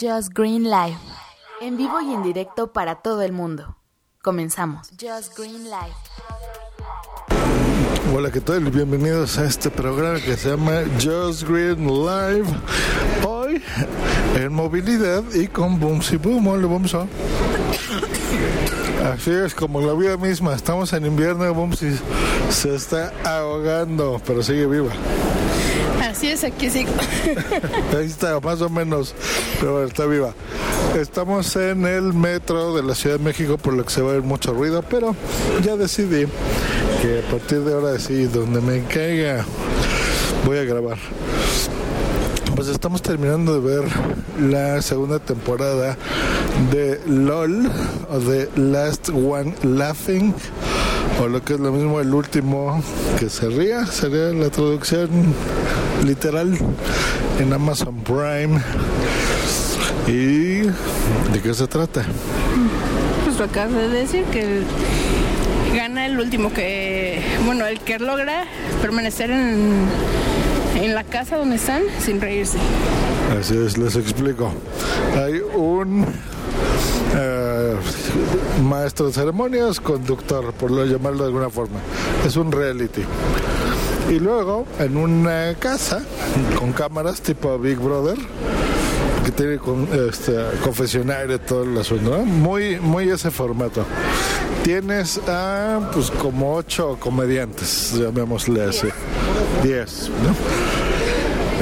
Just Green Life. En vivo y en directo para todo el mundo. Comenzamos. Just Green Life. Hola, ¿qué tal? Bienvenidos a este programa que se llama Just Green Live. Hoy en movilidad y con Boomsy Boom. Hola, vamos a. Así es, como la vida misma. Estamos en invierno, Boomsy se está ahogando, pero sigue viva. Así es, aquí sigo. Ahí está, más o menos, pero está viva. Estamos en el metro de la Ciudad de México, por lo que se va a ver mucho ruido, pero ya decidí que a partir de ahora sí, donde me caiga, voy a grabar. Pues estamos terminando de ver la segunda temporada de LOL o de Last One Laughing o lo que es lo mismo el último que se ría, sería la traducción literal en Amazon Prime. ¿Y de qué se trata? Pues lo acabas de decir que gana el último que, bueno, el que logra permanecer en, en la casa donde están sin reírse. Así es, les explico. Hay un eh, maestro de ceremonias, conductor, por lo llamarlo de alguna forma. Es un reality. Y luego, en una casa con cámaras tipo Big Brother, que tiene con, este, confesionario todo el asunto, ¿no? muy, muy ese formato. Tienes a, pues, como ocho comediantes, llamémosle así. Diez, ¿no?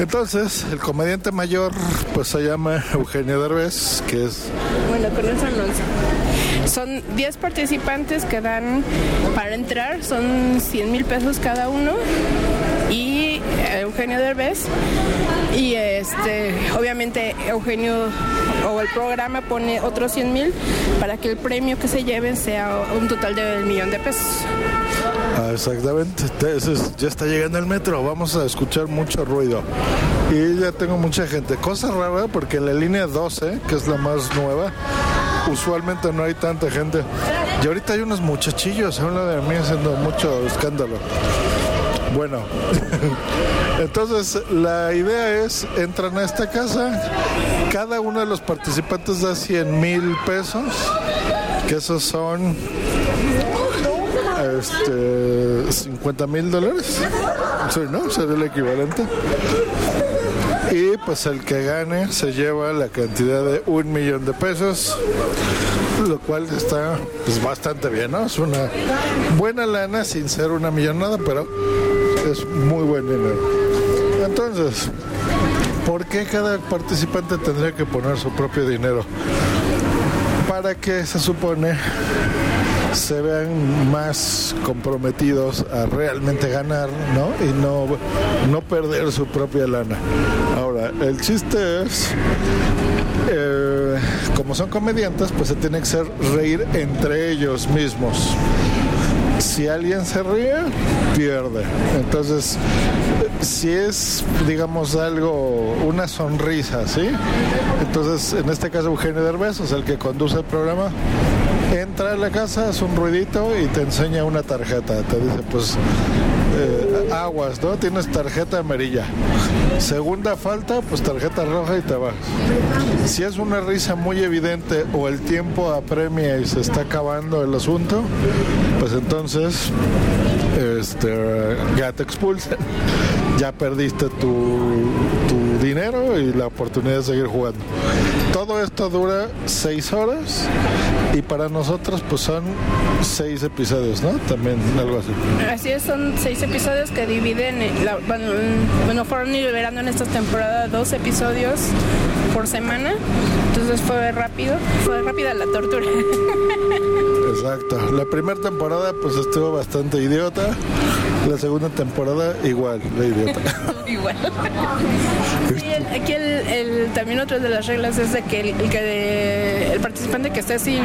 Entonces, el comediante mayor, pues se llama Eugenio Derbez, que es Bueno, con eso no. Son 10 participantes que dan para entrar, son 100 mil pesos cada uno. Y eh, Eugenio Derbez. Y este, obviamente Eugenio o el programa pone otros 100 mil para que el premio que se lleven sea un total de un millón de pesos. Ah, exactamente. Ya está llegando el metro. Vamos a escuchar mucho ruido. Y ya tengo mucha gente. Cosa rara porque en la línea 12, que es la más nueva, usualmente no hay tanta gente. Y ahorita hay unos muchachillos a un lado de mí haciendo mucho escándalo. Bueno, entonces la idea es, entran a esta casa, cada uno de los participantes da 100 mil pesos, que esos son este, 50 mil dólares. ¿no? Sería el equivalente. Y pues el que gane se lleva la cantidad de un millón de pesos, lo cual está pues, bastante bien, ¿no? Es una buena lana sin ser una millonada, pero es muy buen dinero. Entonces, ¿por qué cada participante tendría que poner su propio dinero? Para que se supone se vean más comprometidos a realmente ganar, ¿no? Y no, no perder su propia lana. Ahora, el chiste es, eh, como son comediantes, pues se tiene que hacer reír entre ellos mismos. Si alguien se ríe, pierde. Entonces, si es, digamos, algo, una sonrisa, ¿sí? Entonces, en este caso, Eugenio Derbez, es el que conduce el programa, entra a la casa, hace un ruidito y te enseña una tarjeta. Te dice, pues, eh, aguas, ¿no? Tienes tarjeta amarilla. Segunda falta, pues tarjeta roja y te vas. Si es una risa muy evidente o el tiempo apremia y se está acabando el asunto, pues entonces este, ya te expulsan. Ya perdiste tu, tu dinero y la oportunidad de seguir jugando. Todo esto dura seis horas y para nosotros pues son seis episodios, ¿no? También algo así. Así es, son seis episodios que dividen, en la- bueno, bueno, fueron liberando en esta temporada dos episodios por semana, entonces fue rápido, fue rápida la tortura. Exacto. La primera temporada pues estuvo bastante idiota. La segunda temporada igual, de idiota. igual. Aquí el, el- también otra de las reglas es de que el, el que el participante que esté sin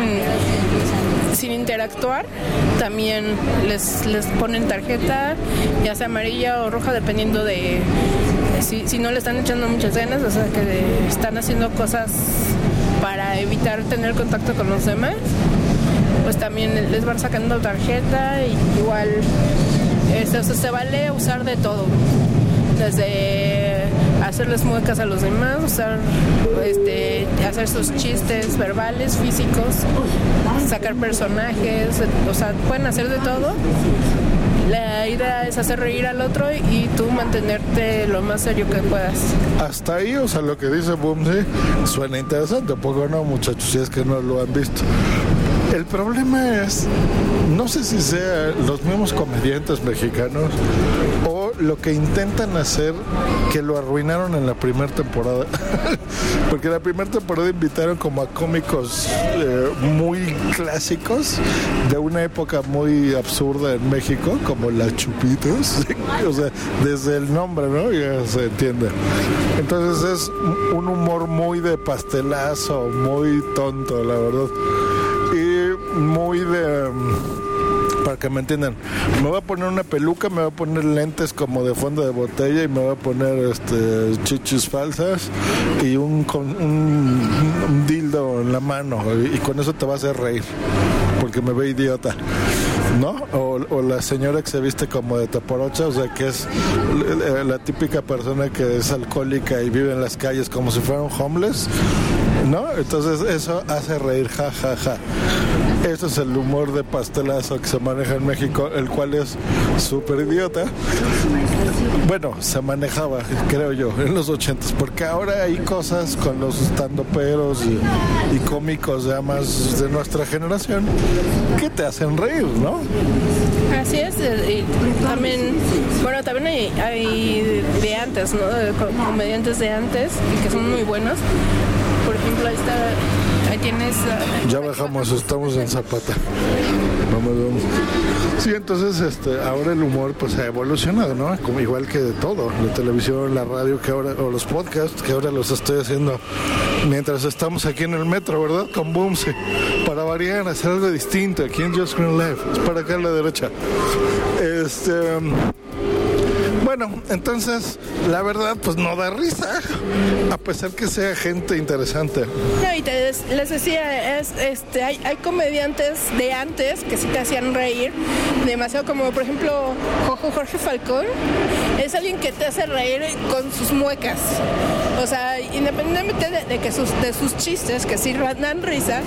sin interactuar también les, les ponen tarjeta ya sea amarilla o roja dependiendo de si, si no le están echando muchas ganas o sea que están haciendo cosas para evitar tener contacto con los demás pues también les van sacando tarjeta y igual este, se vale usar de todo desde hacerles muecas a los demás, usar, este, hacer sus chistes verbales, físicos, sacar personajes, o sea, pueden hacer de todo. La idea es hacer reír al otro y tú mantenerte lo más serio que puedas. Hasta ahí, o sea, lo que dice Boomsy suena interesante, ¿a poco no, muchachos? Si es que no lo han visto. El problema es, no sé si sea los mismos comediantes mexicanos o lo que intentan hacer que lo arruinaron en la primera temporada. Porque en la primera temporada invitaron como a cómicos eh, muy clásicos de una época muy absurda en México, como la Chupitos. o sea, desde el nombre, ¿no? Ya se entiende. Entonces es un humor muy de pastelazo, muy tonto, la verdad. Muy de... mm, Para que me entiendan, me voy a poner una peluca, me voy a poner lentes como de fondo de botella y me voy a poner este chichis falsas y un, con, un, dildo en la mano y, con eso te va a hacer reír porque me ve idiota. ¿No? O, la señora que se viste como de taporocha, o sea, que es la, la típica persona que es alcohólica y vive en las calles como si fuera un homeless, ¿no? Entonces eso hace reír, ja, ja, ja. Eso es el humor de pastelazo que se maneja en México, el cual es súper idiota. Bueno, se manejaba, creo yo, en los ochentas, porque ahora hay cosas con los estandoperos y, y cómicos ya más de nuestra generación que te hacen reír, ¿no? Así es, eh, y también, bueno, también hay, hay de antes, ¿no? Comediantes de antes que son muy buenos. Por ejemplo, ahí está, ah, Ya bajamos, estamos en Zapata. Vamos, vamos. Sí, entonces este, ahora el humor pues ha evolucionado, ¿no? Como igual que de todo, la televisión, la radio, que ahora, o los podcasts, que ahora los estoy haciendo mientras estamos aquí en el metro, ¿verdad? Con Boomsy. Para variar, hacer algo distinto aquí en Just Green Life. Es para acá a la derecha. Este. Bueno, entonces, la verdad, pues no da risa, a pesar que sea gente interesante. No, y te les decía, es, este, hay, comediantes de antes que sí te hacían reír demasiado, como por ejemplo Jorge Falcón, es alguien que te hace reír con sus muecas. O sea, independientemente de, que sus, de sus chistes, que sí dan risa,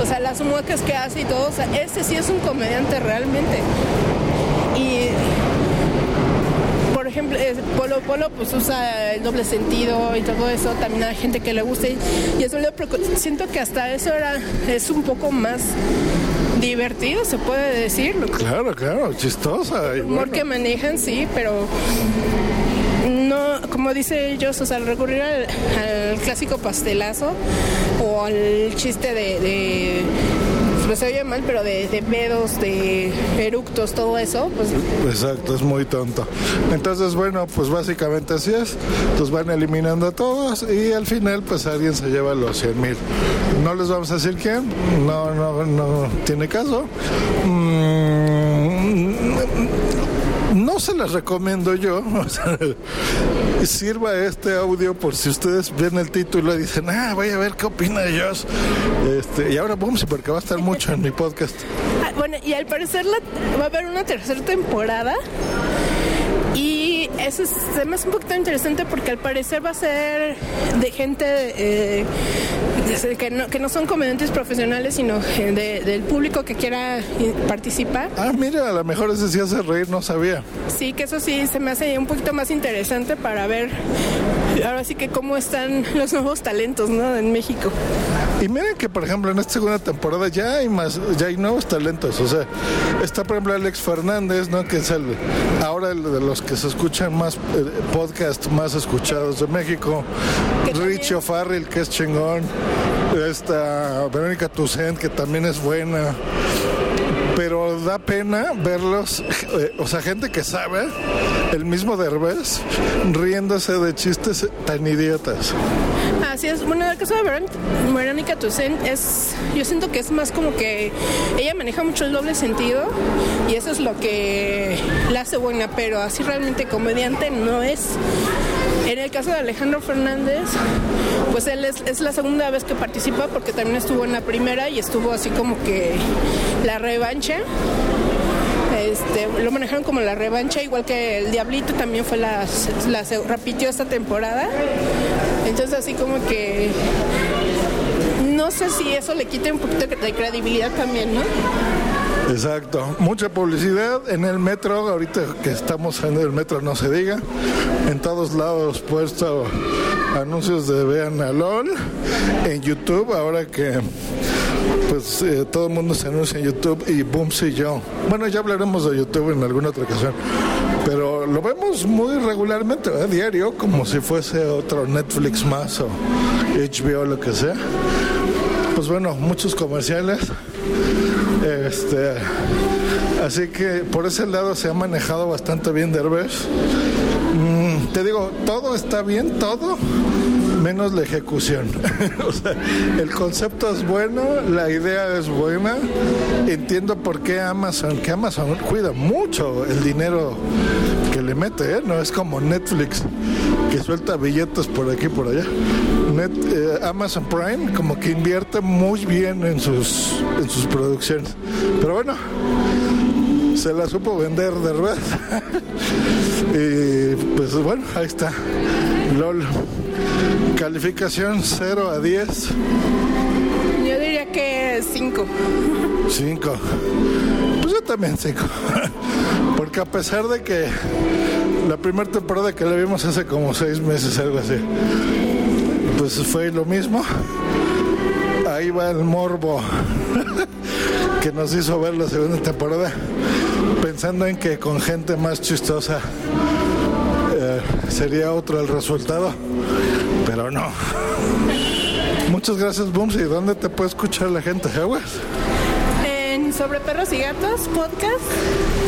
o sea, las muecas que hace y todo, o sea, ese sí es un comediante realmente. Polo Polo pues usa el doble sentido y todo eso, también hay gente que le gusta y, y eso le siento que hasta eso era es un poco más divertido, se puede decir, lo Claro, claro, chistosa. y humor bueno. que manejan, sí, pero no, como dice ellos, o sea, al recurrir al, al clásico pastelazo o al chiste de, de pues se oye mal, pero de, de pedos, de eructos, todo eso, pues Exacto, es muy tonto. Entonces, bueno, pues básicamente así es. Los van eliminando a todos y al final, pues alguien se lleva los 100 mil. No les vamos a decir quién, no, no, no tiene caso. Mm, no se las recomiendo yo. Sirva este audio por si ustedes ven el título y dicen, ah, voy a ver qué opina Josh. Este, y ahora, sí, porque va a estar mucho en mi podcast. Ah, bueno, y al parecer la- va a haber una tercera temporada. Eso es, se me hace un poquito interesante porque al parecer va a ser de gente eh, que, no, que no son comediantes profesionales, sino de- del público que quiera participar. Ah, mira, a lo mejor ese sí hace reír, no sabía. Sí, que eso sí se me hace un poquito más interesante para ver ahora sí que cómo están los nuevos talentos ¿no? en México. Y miren que, por ejemplo, en esta segunda temporada ya hay más, ya hay nuevos talentos. O sea, está, por ejemplo, Alex Fernández, ¿no? Que es el, ahora el de los que se escuchan más, eh, podcast más escuchados de México. Richie O'Farrell, que es chingón. Esta Verónica Toussaint, que también es buena. Pero da pena verlos, eh, o sea, gente que sabe, el mismo Derbez, riéndose de chistes tan idiotas. Así es. Bueno, en el caso de Verónica Toussaint es, yo siento que es más como que ella maneja mucho el doble sentido y eso es lo que la hace buena, pero así realmente comediante no es. En el caso de Alejandro Fernández, pues él es, la segunda vez que participa porque también estuvo en la primera y estuvo así como que la revancha. Este, lo manejaron como la revancha, igual que el Diablito también fue la, la repitió esta temporada. Entonces así como que no sé si eso le quite un poquito de credibilidad también, ¿no? Exacto, mucha publicidad en el metro, ahorita que estamos en el metro no se diga, en todos lados puesto anuncios de Vean a LOL, en YouTube, ahora que pues eh, todo el mundo se anuncia en YouTube y boom, sí yo. Bueno, ya hablaremos de YouTube en alguna otra ocasión, pero lo vemos muy regularmente, diario, como si fuese otro Netflix más o HBO, lo que sea. Pues bueno, muchos comerciales. Este, así que por ese lado se ha manejado bastante bien Derbez. Mm, te digo, todo está bien, todo, menos la ejecución. o sea, el concepto es bueno, la idea es buena. Entiendo por qué Amazon, que Amazon cuida mucho el dinero que le mete, ¿eh? no es como Netflix que suelta billetes por aquí y por allá. Eh, Amazon Prime como que invierte muy bien en sus, en sus producciones. Pero bueno, se la supo vender de verdad. y pues bueno, ahí está. LOL. Calificación 0 a 10. Yo diría que 5. 5. Pues yo también 5. Porque a pesar de que la primera temporada que la vimos hace como 6 meses, algo así, pues fue lo mismo. Ahí va el morbo que nos hizo ver la segunda temporada, pensando en que con gente más chistosa eh, sería otro el resultado, pero no. Muchas gracias, Booms. ¿Y dónde te puede escuchar la gente, Aguas? Sobre Perros y Gatos Podcast.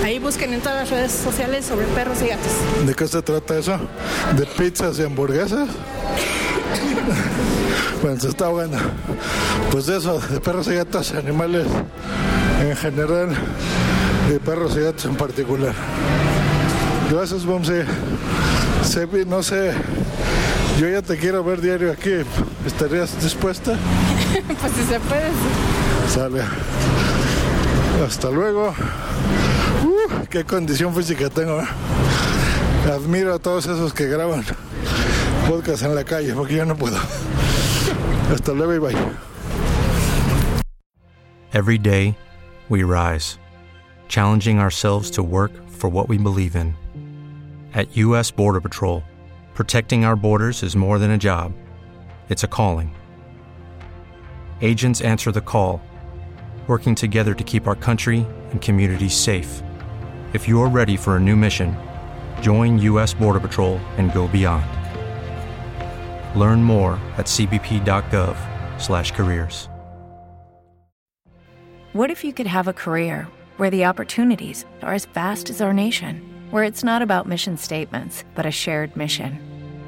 Ahí busquen en todas las redes sociales sobre perros y gatos. ¿De qué se trata eso? ¿De pizzas y hamburguesas? bueno, se está ahogando. Pues eso, de perros y gatos, animales en general, de perros y gatos en particular. Gracias, Bomsi. Sebi, no sé, yo ya te quiero ver diario aquí. ¿Estarías dispuesta? pues si se puede. Sale. Hasta luego. Uh, qué condición física tengo. ¿eh? Admiro a todos esos que graban podcast en la calle, porque yo no puedo. Hasta luego y bye. Every day, we rise, challenging ourselves to work for what we believe in. At U.S. Border Patrol, protecting our borders is more than a job, it's a calling. Agents answer the call, working together to keep our country and communities safe. If you're ready for a new mission, join U.S. Border Patrol and go beyond. Learn more at cbp.gov/careers. What if you could have a career where the opportunities are as vast as our nation, where it's not about mission statements, but a shared mission?